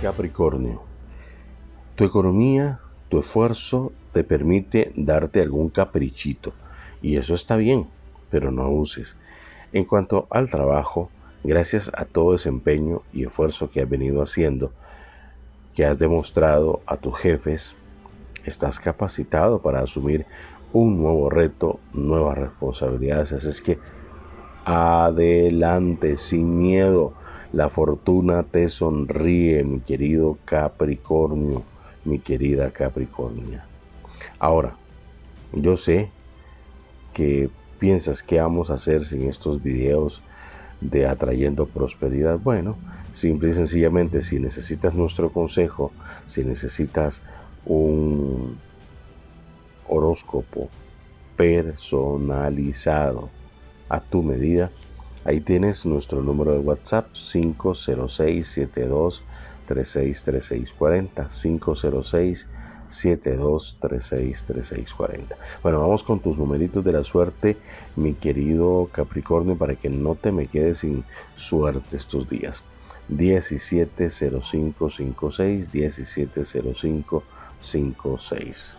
Capricornio, tu economía, tu esfuerzo te permite darte algún caprichito y eso está bien, pero no abuses. En cuanto al trabajo, gracias a todo ese empeño y esfuerzo que has venido haciendo, que has demostrado a tus jefes, estás capacitado para asumir un nuevo reto, nuevas responsabilidades. Así es que adelante, sin miedo. La fortuna te sonríe, mi querido Capricornio, mi querida Capricornia. Ahora, yo sé que piensas que vamos a hacer sin estos videos de atrayendo prosperidad. Bueno, simple y sencillamente, si necesitas nuestro consejo, si necesitas un horóscopo personalizado a tu medida, ahí tienes nuestro número de WhatsApp 50672 363640 506 72363640. Bueno, vamos con tus numeritos de la suerte, mi querido Capricornio, para que no te me quedes sin suerte estos días. 170556, 170556.